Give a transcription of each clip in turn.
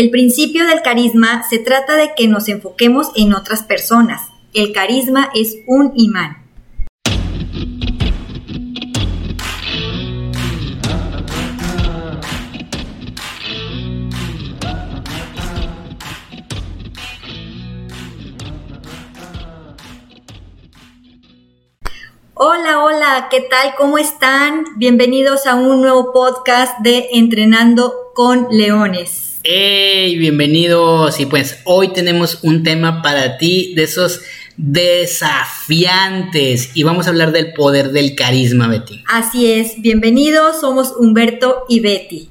El principio del carisma se trata de que nos enfoquemos en otras personas. El carisma es un imán. Hola, hola, ¿qué tal? ¿Cómo están? Bienvenidos a un nuevo podcast de Entrenando con Leones. ¡Hey! Bienvenidos. Y pues hoy tenemos un tema para ti de esos desafiantes y vamos a hablar del poder del carisma, Betty. Así es, bienvenidos, somos Humberto y Betty.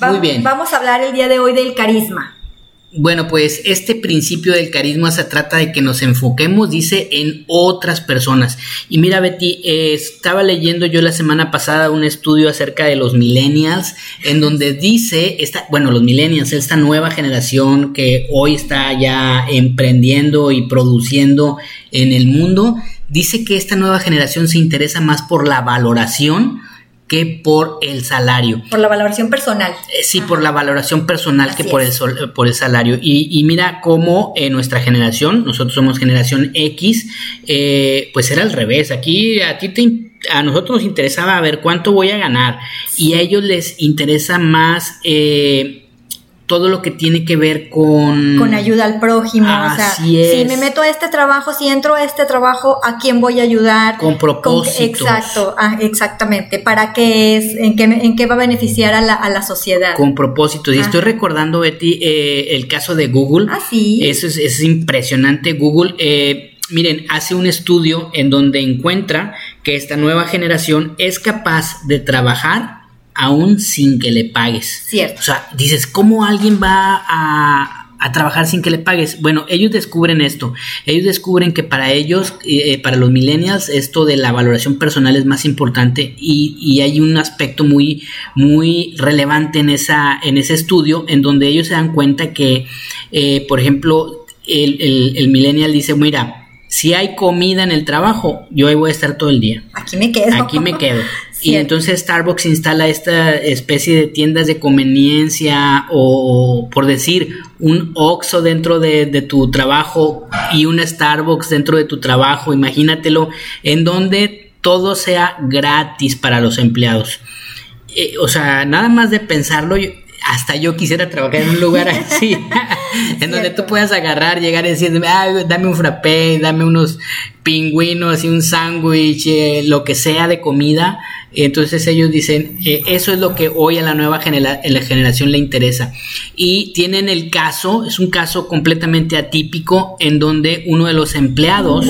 Muy bien. Vamos a hablar el día de hoy del carisma. Bueno, pues este principio del carisma se trata de que nos enfoquemos, dice, en otras personas. Y mira, Betty, eh, estaba leyendo yo la semana pasada un estudio acerca de los millennials, en donde dice, esta, bueno, los millennials, esta nueva generación que hoy está ya emprendiendo y produciendo en el mundo, dice que esta nueva generación se interesa más por la valoración, que por el salario. Por la valoración personal. Eh, sí, por la valoración personal que por el, por el salario. Y, mira cómo en nuestra generación, nosotros somos generación X, eh, pues era al revés. Aquí a ti te, a nosotros nos interesaba ver cuánto voy a ganar y a ellos les interesa más eh, todo lo que tiene que ver con... Con ayuda al prójimo. o sea, si me meto a este trabajo, si entro a este trabajo, ¿a quién voy a ayudar? Con propósitos. exacto, ah, exactamente. ¿Para qué es? ¿En qué, en qué va a beneficiar a la, a la sociedad? Con propósitos. Y estoy recordando, Betty, eh, el caso de Google. Ah, sí. Eso es, es impresionante. Google... Eh, miren, hace un estudio en donde encuentra que esta nueva generación es capaz de trabajar aún sin que le pagues. Cierto. O sea, dices, ¿cómo alguien va a, trabajar sin que le pagues? Bueno, ellos descubren esto. Ellos descubren que para ellos, eh, para los millennials, esto de la valoración personal es más importante y, hay un aspecto muy, muy relevante en, esa, en ese estudio en donde ellos se dan cuenta que, eh, por ejemplo, el, el, el millennial dice, mira, si hay comida en el trabajo, yo ahí voy a estar todo el día. Aquí me quedo. Aquí me quedo. Y entonces Starbucks instala esta especie de tiendas de conveniencia o, por decir, un Oxxo dentro de, tu trabajo y un Starbucks dentro de tu trabajo, imagínatelo, en donde todo sea gratis para los empleados. Eh, o sea, nada más de pensarlo, hasta yo quisiera trabajar en un lugar así, en donde tú puedas agarrar, llegar y decir, dame un frappé, dame unos pingüinos y un sándwich, eh, lo que sea de comida entonces ellos dicen, eh, eso es lo que hoy a la nueva generación le interesa. Y tienen el caso, es un caso completamente atípico en donde uno de los empleados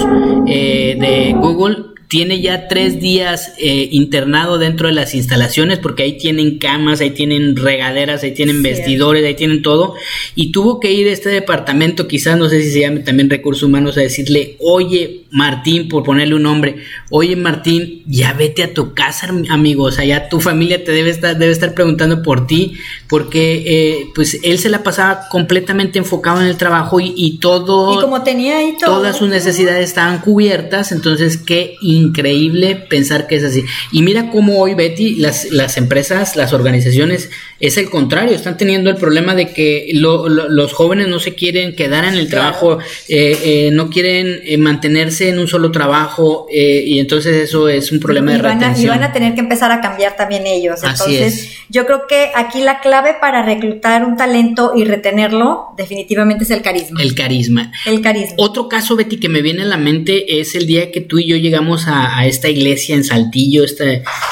eh, de Google tiene ya tres días eh, internado dentro de las instalaciones porque ahí tienen camas, ahí tienen regaderas, ahí tienen vestidores, ahí tienen todo. Y tuvo que ir a este departamento, quizás no sé si se llame también recursos humanos, a decirle, oye Martín, por ponerle un nombre, oye Martín, ya vete a tu casa, amigo, o sea, ya tu familia te debe estar, debe estar preguntando por ti, porque eh, pues él se la pasaba completamente enfocado en el trabajo y, todo... Y como tenía ahí todo. Todas sus necesidades estaban cubiertas, entonces qué increíble pensar que es así. Y mira cómo hoy, Betty, las, las empresas, las organizaciones, es el contrario, están teniendo el problema de que los jóvenes no se quieren quedar en el trabajo, eh, eh, no quieren eh, mantenerse en un solo trabajo y entonces eso es un problema de retención. y van a tener que empezar a cambiar también ellos. Entonces, yo creo que aquí la clave para reclutar un talento y retenerlo definitivamente es el carisma. El carisma. El carisma. Otro caso, Betty, que me viene a la mente es el día que tú y yo llegamos a a, esta iglesia en Saltillo, esta,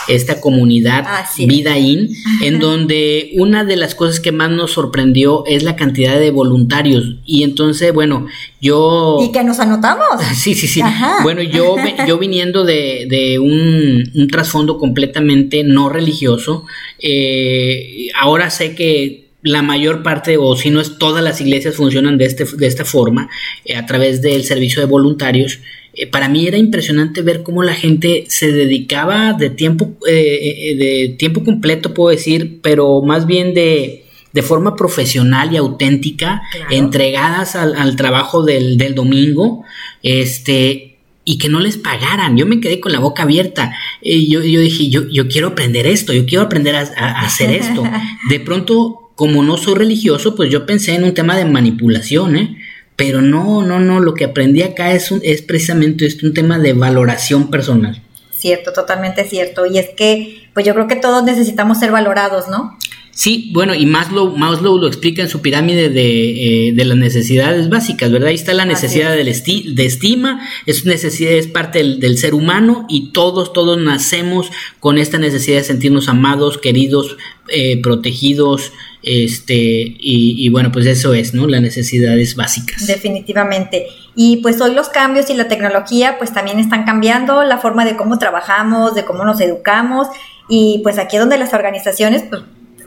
esta comunidad ah, Vida In, en donde una de las cosas que más nos sorprendió es la cantidad de voluntarios. Y entonces, bueno, yo... Y que nos anotamos. Sí, sí, sí. Bueno, yo, yo viniendo de, un, trasfondo completamente no religioso, eh, ahora sé que la mayor parte, o si no es todas las iglesias, funcionan de, este, de esta forma, eh, a través del servicio de voluntarios. Eh, para mí era impresionante ver cómo la gente se dedicaba de tiempo, eh, eh, de tiempo completo, puedo decir, pero más bien de, de forma profesional y auténtica, entregadas al, trabajo del, del, domingo, este, y que no les pagaran. Yo me quedé con la boca abierta. yo, yo dije, yo, yo quiero aprender esto, yo quiero aprender a, a hacer esto. De pronto como no soy religioso, pues yo pensé en un tema de manipulación, ¿eh? Pero no, no, no, lo que aprendí acá es, un, es precisamente esto, un tema de valoración personal. Cierto, totalmente cierto. Y es que, pues yo creo que todos necesitamos ser valorados, ¿no? Sí, bueno, y Maslow, Maslow lo explica en su pirámide de, eh, las necesidades básicas, ¿verdad? Ahí está la necesidad de, de, estima, es necesidad, es parte del, ser humano y todos, todos nacemos con esta necesidad de sentirnos amados, queridos, eh, protegidos, este, y, y, bueno, pues eso es, ¿no? Las necesidades básicas. Definitivamente. Y pues hoy los cambios y la tecnología pues también están cambiando la forma de cómo trabajamos, de cómo nos educamos, y pues aquí es donde las organizaciones pues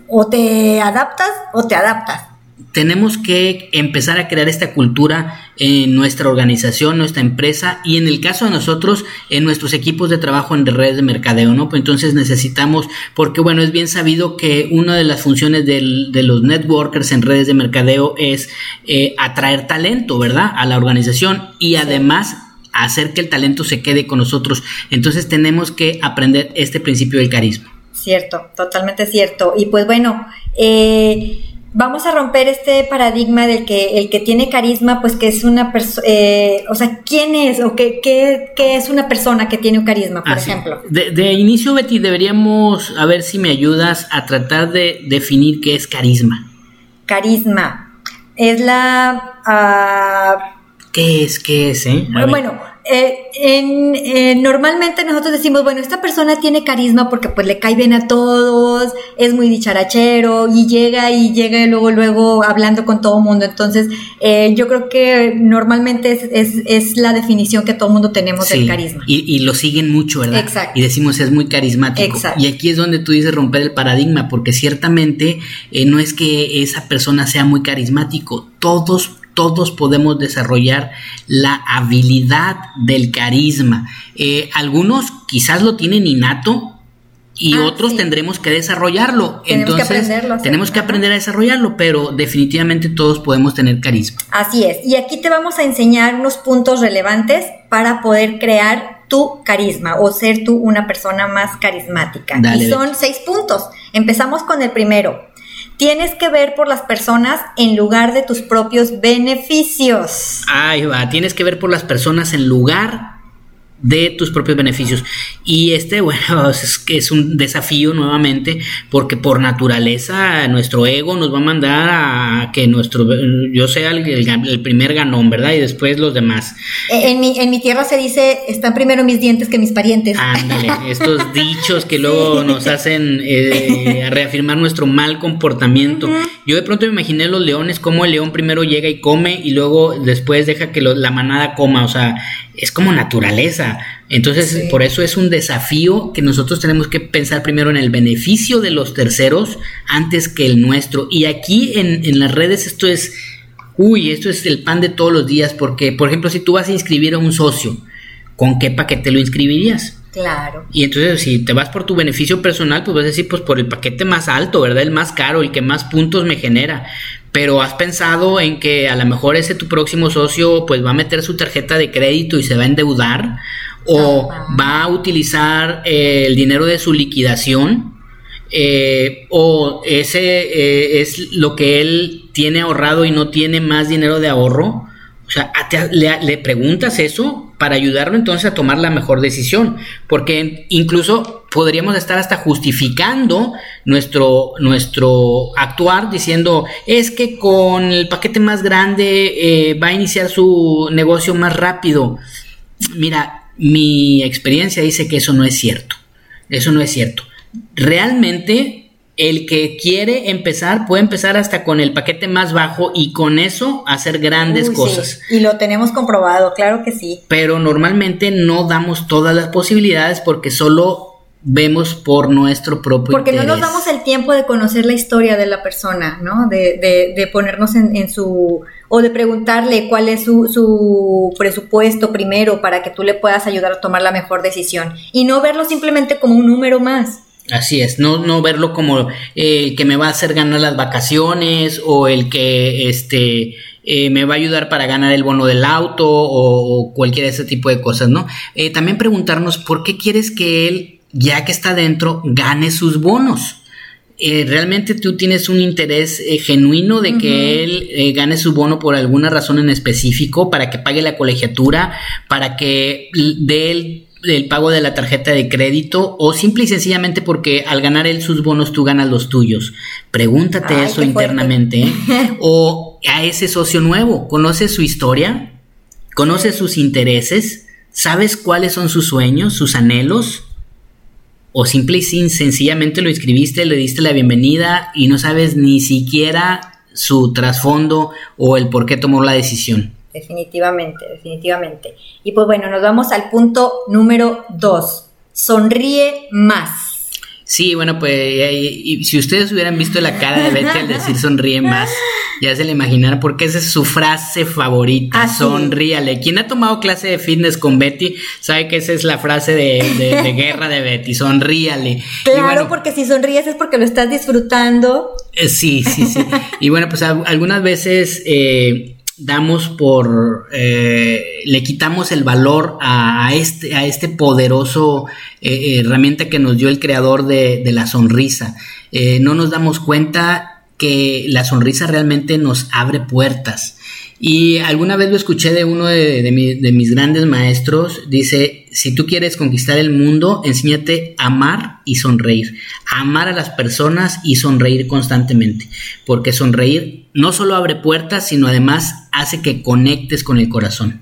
o te adaptas o te adaptas. Tenemos que empezar a crear esta cultura en nuestra organización, nuestra empresa y en el caso de nosotros, en nuestros equipos de trabajo en redes de mercadeo, ¿no? Pues entonces necesitamos, porque bueno, es bien sabido que una de las funciones del, de los networkers en redes de mercadeo es eh, atraer talento, ¿verdad? A la organización y además hacer que el talento se quede con nosotros. Entonces tenemos que aprender este principio del carisma. Cierto, totalmente cierto. Y pues bueno, eh, vamos a romper este paradigma del que el que tiene carisma, pues que es una persona, eh, o sea, ¿quién es o qué, qué, qué, es una persona que tiene un carisma, por ejemplo? De, inicio, Betty, deberíamos, a ver si me ayudas a tratar de definir qué es carisma. Carisma es la... Uh, ¿Qué es? ¿Qué es? Eh? Bueno, eh, en, eh, normalmente nosotros decimos, bueno, esta persona tiene carisma porque pues le cae bien a todos, es muy dicharachero y llega y llega luego, luego hablando con todo el mundo. Entonces, eh, yo creo que normalmente es, es, es, la definición que todo el mundo tenemos del carisma. Y, y, lo siguen mucho, ¿verdad? Exacto. Y decimos es muy carismático. Exacto. Y aquí es donde tú dices romper el paradigma, porque ciertamente no es que esa persona sea muy carismático, todos todos podemos desarrollar la habilidad del carisma. Eh, algunos quizás lo tienen innato y ah, otros tendremos que desarrollarlo. Tenemos Entonces, que tenemos que aprender a desarrollarlo, pero definitivamente todos podemos tener carisma. Así es. Y aquí te vamos a enseñar unos puntos relevantes para poder crear tu carisma o ser tú una persona más carismática. y son seis puntos. Empezamos con el primero. Tienes que ver por las personas en lugar de tus propios beneficios. Ahí va, tienes que ver por las personas en lugar de tus propios beneficios. Y este, bueno, es es un desafío nuevamente, porque por naturaleza nuestro ego nos va a mandar a que nuestro yo sea el, primer ganón, ¿verdad? Y después los demás. En mi, en mi tierra se dice, están primero mis dientes que mis parientes. Ándale, estos dichos que luego nos hacen eh, reafirmar nuestro mal comportamiento. Yo de pronto me imaginé los leones, como el león primero llega y come y luego después deja que la manada coma, o sea, es como naturaleza. Entonces, por eso es un desafío que nosotros tenemos que pensar primero en el beneficio de los terceros antes que el nuestro. Y aquí en, en las redes esto es, uy, esto es el pan de todos los días, porque, por ejemplo, si tú vas a inscribir a un socio, ¿con qué paquete lo inscribirías? Claro. Y entonces si te vas por tu beneficio personal, pues vas a decir, pues por el paquete más alto, ¿verdad? El más caro, el que más puntos me genera. Pero has pensado en que a lo mejor ese tu próximo socio pues va a meter su tarjeta de crédito y se va a endeudar o va a utilizar eh, el dinero de su liquidación eh, o ese eh, es lo que él tiene ahorrado y no tiene más dinero de ahorro. O sea, le, le preguntas eso para ayudarlo entonces a tomar la mejor decisión, porque incluso podríamos estar hasta justificando nuestro, nuestro actuar diciendo es que con el paquete más grande eh, va a iniciar su negocio más rápido. Mira, mi experiencia dice que eso no es cierto, eso no es cierto. Realmente el que quiere empezar puede empezar hasta con el paquete más bajo y con eso hacer grandes cosas. Y lo tenemos comprobado, claro que sí. Pero normalmente no damos todas las posibilidades porque solo vemos por nuestro propio Porque no nos damos el tiempo de conocer la historia de la persona, ¿no? De, de, de ponernos en, en, su... o de preguntarle cuál es su, su presupuesto primero para que tú le puedas ayudar a tomar la mejor decisión. Y no verlo simplemente como un número más. Así es, no, no verlo como el que me va a hacer ganar las vacaciones o el que este eh, me va a ayudar para ganar el bono del auto o, cualquier de ese tipo de cosas, ¿no? Eh, también preguntarnos por qué quieres que él, ya que está dentro, gane sus bonos. eh, realmente tú tienes un interés eh, genuino de que él eh, gane su bono por alguna razón en específico, para que pague la colegiatura, para que dé el, el, pago de la tarjeta de crédito, o simple y sencillamente porque al ganar él sus bonos tú ganas los tuyos. Pregúntate eso internamente. o a ese socio nuevo, ¿conoces su historia? ¿Conoces sus intereses? ¿Sabes cuáles son sus sueños, sus anhelos? ¿O simple y sencillamente lo escribiste, le diste la bienvenida y no sabes ni siquiera su trasfondo o el por qué tomó la decisión? Definitivamente, definitivamente. Y pues bueno, nos vamos al punto número dos. Sonríe más. Sí, bueno, pues si ustedes hubieran visto la cara de Betty al decir sonríe más, ya se le imaginarán porque esa es su frase favorita, sonríale. Quien ha tomado clase de fitness con Betty sabe que esa es la frase de, guerra de Betty, sonríale. Claro, porque si sonríes es porque lo estás disfrutando. Eh, sí, sí, sí. y bueno, pues algunas veces... Eh, damos por, eh, le quitamos el valor a, este, a este poderoso eh, herramienta que nos dio el creador de, la sonrisa. Eh, no nos damos cuenta que la sonrisa realmente nos abre puertas. Y alguna vez lo escuché de uno de, mis grandes maestros, dice, si tú quieres conquistar el mundo, enséñate a amar y sonreír, amar a las personas y sonreír constantemente, porque sonreír no solo abre puertas, sino además hace que conectes con el corazón.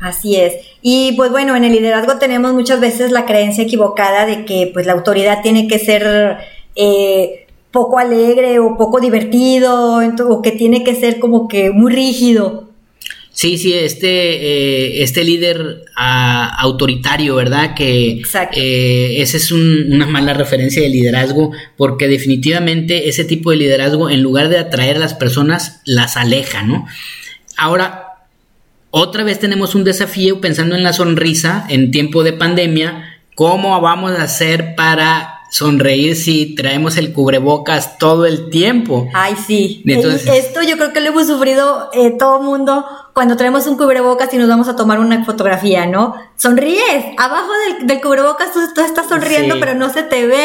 Así es. Y pues bueno, en el liderazgo tenemos muchas veces la creencia equivocada de que pues la autoridad tiene que ser... Eh, poco alegre o poco divertido o que tiene que ser como que muy rígido. Sí, sí, este, eh, este líder ah, autoritario, ¿verdad? Que eh, esa es una mala referencia de liderazgo, porque definitivamente ese tipo de liderazgo, en lugar de atraer a las personas, las aleja, ¿no? Ahora, otra vez tenemos un desafío pensando en la sonrisa en tiempo de pandemia. ¿Cómo vamos a hacer para sonreír si traemos el cubrebocas todo el tiempo. Ay, sí. Esto yo creo que lo hemos sufrido eh, todo mundo cuando traemos un cubrebocas y nos vamos a tomar una fotografía, ¿no? Sonríes, abajo del, cubrebocas tú, estás sonriendo, pero no se te ve.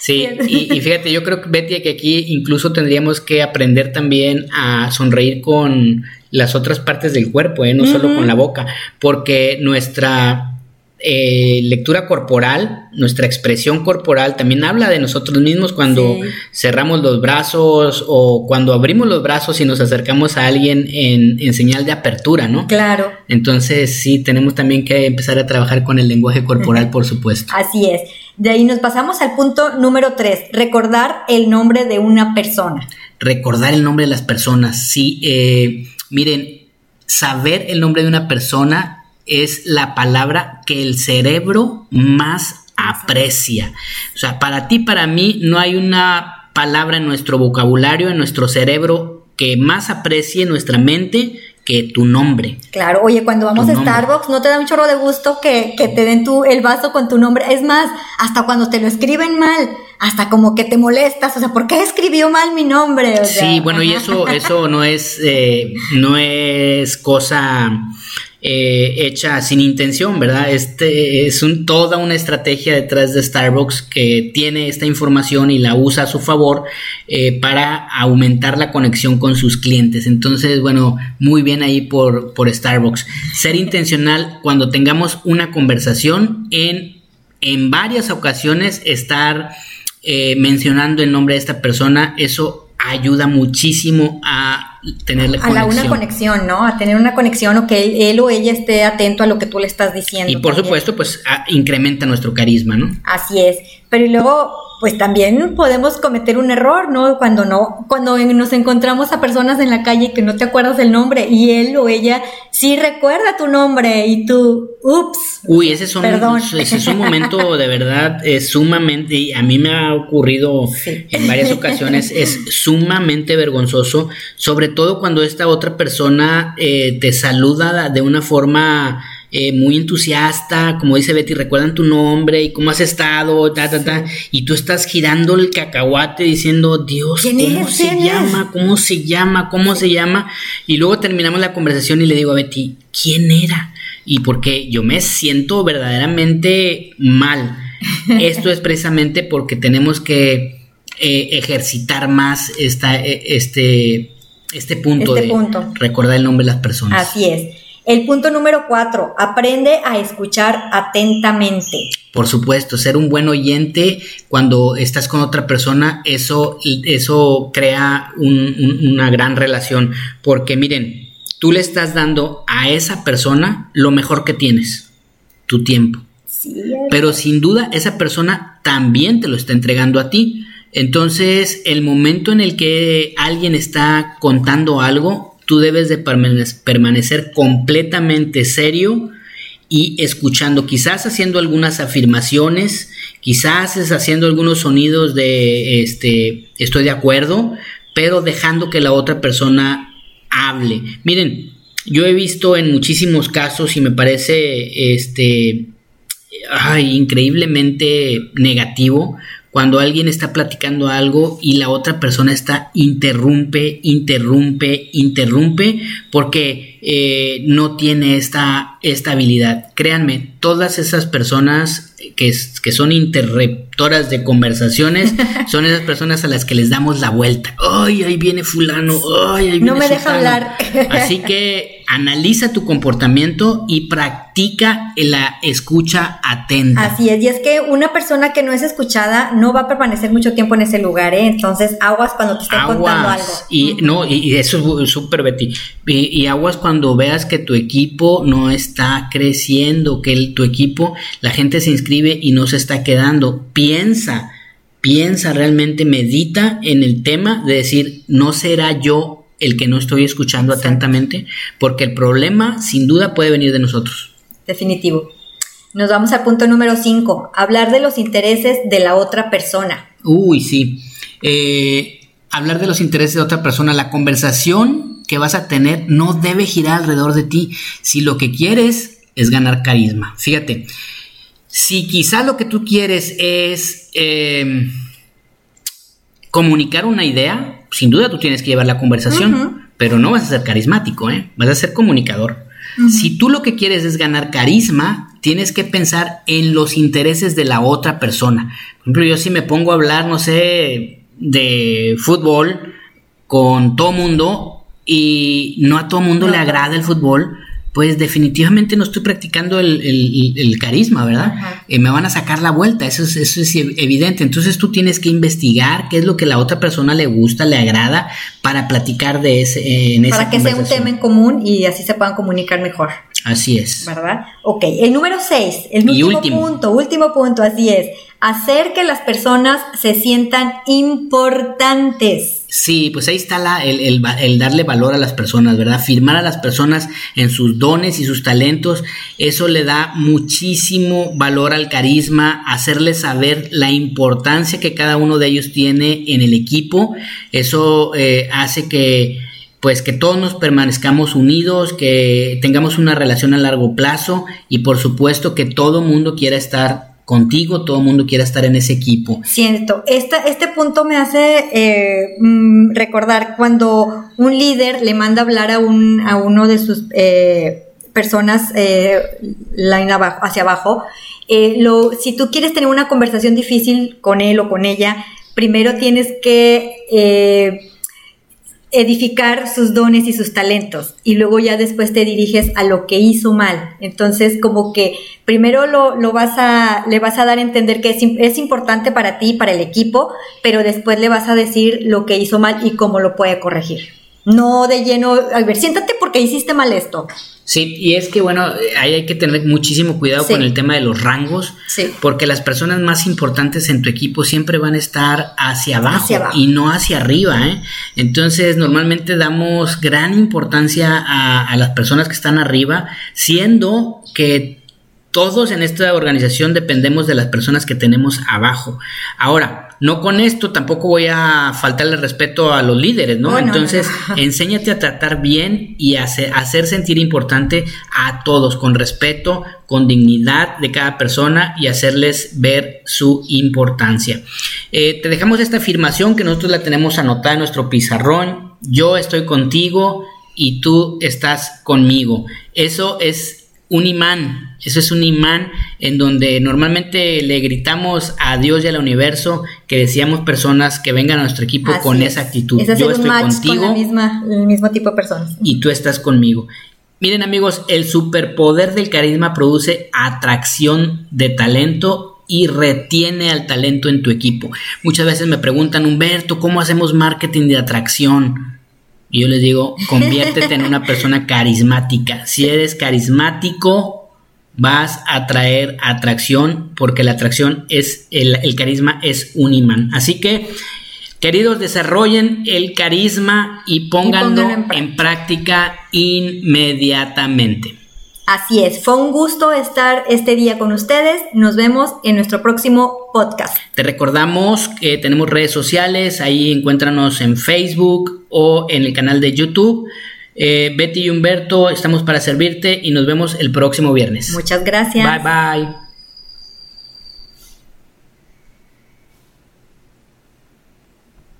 Sí, y, fíjate, yo creo, Betty, que aquí incluso tendríamos que aprender también a sonreír con las otras partes del cuerpo, ¿eh? no solo con la boca, porque nuestra eh, lectura corporal, nuestra expresión corporal también habla de nosotros mismos cuando cerramos los brazos o cuando abrimos los brazos y nos acercamos a alguien en, en, señal de apertura, ¿no? Claro. Entonces sí, tenemos también que empezar a trabajar con el lenguaje corporal, por supuesto. Así es. De ahí nos pasamos al punto número tres, recordar el nombre de una persona. Recordar el nombre de las personas, sí. Eh, miren, saber el nombre de una persona es la palabra que el cerebro más aprecia. O sea, para ti, para mí, no hay una palabra en nuestro vocabulario, en nuestro cerebro, que más aprecie nuestra mente que tu nombre. Claro, oye, cuando vamos a Starbucks, ¿no te da un chorro de gusto que, que, te den tu, el vaso con tu nombre? Es más, hasta cuando te lo escriben mal, hasta como que te molestas, o sea, ¿por qué escribió mal mi nombre? sí, bueno, y eso, eso no es, eh, no es cosa eh, hecha sin intención, ¿verdad? Este es toda una estrategia detrás de Starbucks que tiene esta información y la usa a su favor eh, para aumentar la conexión con sus clientes. Entonces, bueno, muy bien ahí por, por Starbucks. Ser intencional cuando tengamos una conversación en, en varias ocasiones estar eh, mencionando el nombre de esta persona, eso ayuda muchísimo a tener la a la una conexión, ¿no? A tener una conexión o que él, o ella esté atento a lo que tú le estás diciendo. Y por supuesto, pues incrementa nuestro carisma, ¿no? Así es. Pero y luego pues también podemos cometer un error, ¿no? Cuando no, cuando nos encontramos a personas en la calle que no te acuerdas del nombre y él o ella sí recuerda tu nombre y tú, ups. Uy, ese es un, Ese es un momento de verdad es sumamente, y a mí me ha ocurrido en varias ocasiones, es sumamente vergonzoso, sobre todo cuando esta otra persona eh, te saluda de una forma eh, muy entusiasta, como dice Betty, recuerdan tu nombre y cómo has estado, ta, ta, ta, y tú estás girando el cacahuate diciendo, Dios, ¿cómo se llama? ¿Cómo se llama? ¿Cómo se llama? Y luego terminamos la conversación y le digo a Betty, ¿quién era? Y porque yo me siento verdaderamente mal. Esto es precisamente porque tenemos que eh, ejercitar más esta, eh, este, este punto Este de punto. recordar el nombre de las personas. Así es. El punto número cuatro, aprende a escuchar atentamente. Por supuesto, ser un buen oyente cuando estás con otra persona, eso, eso crea un- un- una gran relación. Porque miren, tú le estás dando a esa persona lo mejor que tienes, tu tiempo. Sí, Pero sin duda esa persona también te lo está entregando a ti. Entonces, el momento en el que alguien está contando algo, tú debes de permane- permanecer completamente serio y escuchando, quizás haciendo algunas afirmaciones, quizás es haciendo algunos sonidos de este estoy de acuerdo, pero dejando que la otra persona hable. Miren, yo he visto en muchísimos casos y me parece este increíblemente negativo cuando alguien está platicando algo y la otra persona está interrumpe, interrumpe, interrumpe porque eh, no tiene esta, esta habilidad. Créanme, todas esas personas que, que son interruptoras de conversaciones son esas personas a las que les damos la vuelta. Ay, ahí viene fulano, ay, ahí No viene me deja sultano". hablar. Así que analiza tu comportamiento y practica la escucha atenta. Así es, y es que una persona que no es escuchada no va a permanecer mucho tiempo en ese lugar, ¿eh? Entonces, aguas cuando te estén contando algo. Y no, y, y eso es súper Betty. Y, y aguas cuando veas que tu equipo no está creciendo, que el- tu equipo, la gente se inscribe y no se está quedando. Piensa, piensa realmente, medita en el tema de decir, no será yo el que no estoy escuchando atentamente, porque el problema sin duda puede venir de nosotros. Definitivo. Nos vamos al punto número 5, hablar de los intereses de la otra persona. Uy, sí. Eh, hablar de los intereses de otra persona, la conversación que vas a tener no debe girar alrededor de ti. Si lo que quieres es ganar carisma. Fíjate, si quizá lo que tú quieres es eh, comunicar una idea, sin duda tú tienes que llevar la conversación, pero no vas a ser carismático, ¿eh? vas a ser comunicador. Si tú lo que quieres es ganar carisma, tienes que pensar en los intereses de la otra persona. Por ejemplo, yo si me pongo a hablar, no sé, de fútbol con todo mundo y no a todo mundo No. le agrada el fútbol, pues definitivamente no estoy practicando el, el- el carisma, ¿verdad? Eh, me van a sacar la vuelta, eso es, eso es ev- evidente. Entonces tú tienes que investigar qué es lo que la otra persona le gusta, le agrada, para platicar de ese, eh, en Para que sea un tema en común y así se puedan comunicar mejor, Así es. ¿verdad? Ok, el número 6, el último. punto, último punto, así es. Hacer que las personas se sientan importantes. Sí, pues ahí está la, el, el darle valor a las personas, ¿verdad? Firmar a las personas en sus dones y sus talentos, eso le da muchísimo valor al carisma, hacerles saber la importancia que cada uno de ellos tiene en el equipo, eso eh, hace que pues que todos nos permanezcamos unidos, que tengamos una relación a largo plazo y por supuesto que todo mundo quiera estar contigo, todo mundo quiera estar en ese equipo. Siento, este punto me hace eh, mm, recordar cuando un líder le manda hablar a, un, a uno de sus eh, personas eh, line abajo, hacia abajo. eh, si tú quieres tener una conversación difícil con él o con ella, primero tienes que edificar sus dones y sus talentos y luego ya después te diriges a lo que hizo mal. Entonces, como que primero lo, lo vas a, le vas a dar a entender que es, es importante para ti, para el equipo, pero después le vas a decir lo que hizo mal y cómo lo puede corregir. No de lleno, a ver, siéntate porque hiciste mal esto. Sí, y es que bueno, ahí hay que tener muchísimo cuidado Sí. con el tema de los rangos, Sí. porque las personas más importantes en tu equipo siempre van a estar hacia abajo, Hacia abajo. y no hacia arriba, ¿eh? Entonces, normalmente damos gran importancia a, a las personas que están arriba, siendo que todos en esta organización dependemos de las personas que tenemos abajo. Ahora, no con esto tampoco voy a faltarle respeto a los líderes, ¿no? Entonces, no. enséñate a tratar bien y a hacer, a hacer sentir importante a todos, con respeto, con dignidad de cada persona y hacerles ver su importancia. Eh, te dejamos esta afirmación que nosotros la tenemos anotada en nuestro pizarrón. Yo estoy contigo y tú estás conmigo. Eso es un imán. Eso es un imán en donde normalmente le gritamos a Dios y al universo que decíamos personas que vengan a nuestro equipo con esa actitud. Yo estoy contigo. Con el mismo tipo de personas. Y tú estás conmigo. Miren amigos, el superpoder del carisma produce atracción de talento y retiene al talento en tu equipo. Muchas veces me preguntan, Humberto, ¿cómo hacemos marketing de atracción? Y yo les digo, conviértete en una persona carismática. Si eres carismático, vas a traer atracción, porque la atracción es, el, carisma es un imán. Así que, queridos, desarrollen el carisma y pónganlo, en práctica inmediatamente. Así es, fue un gusto estar este día con ustedes. Nos vemos en nuestro próximo podcast. Te recordamos que tenemos redes sociales, ahí encuéntranos en Facebook o en el canal de YouTube. Eh, Betty y Humberto, estamos para servirte y nos vemos el próximo viernes. Muchas gracias. Bye bye.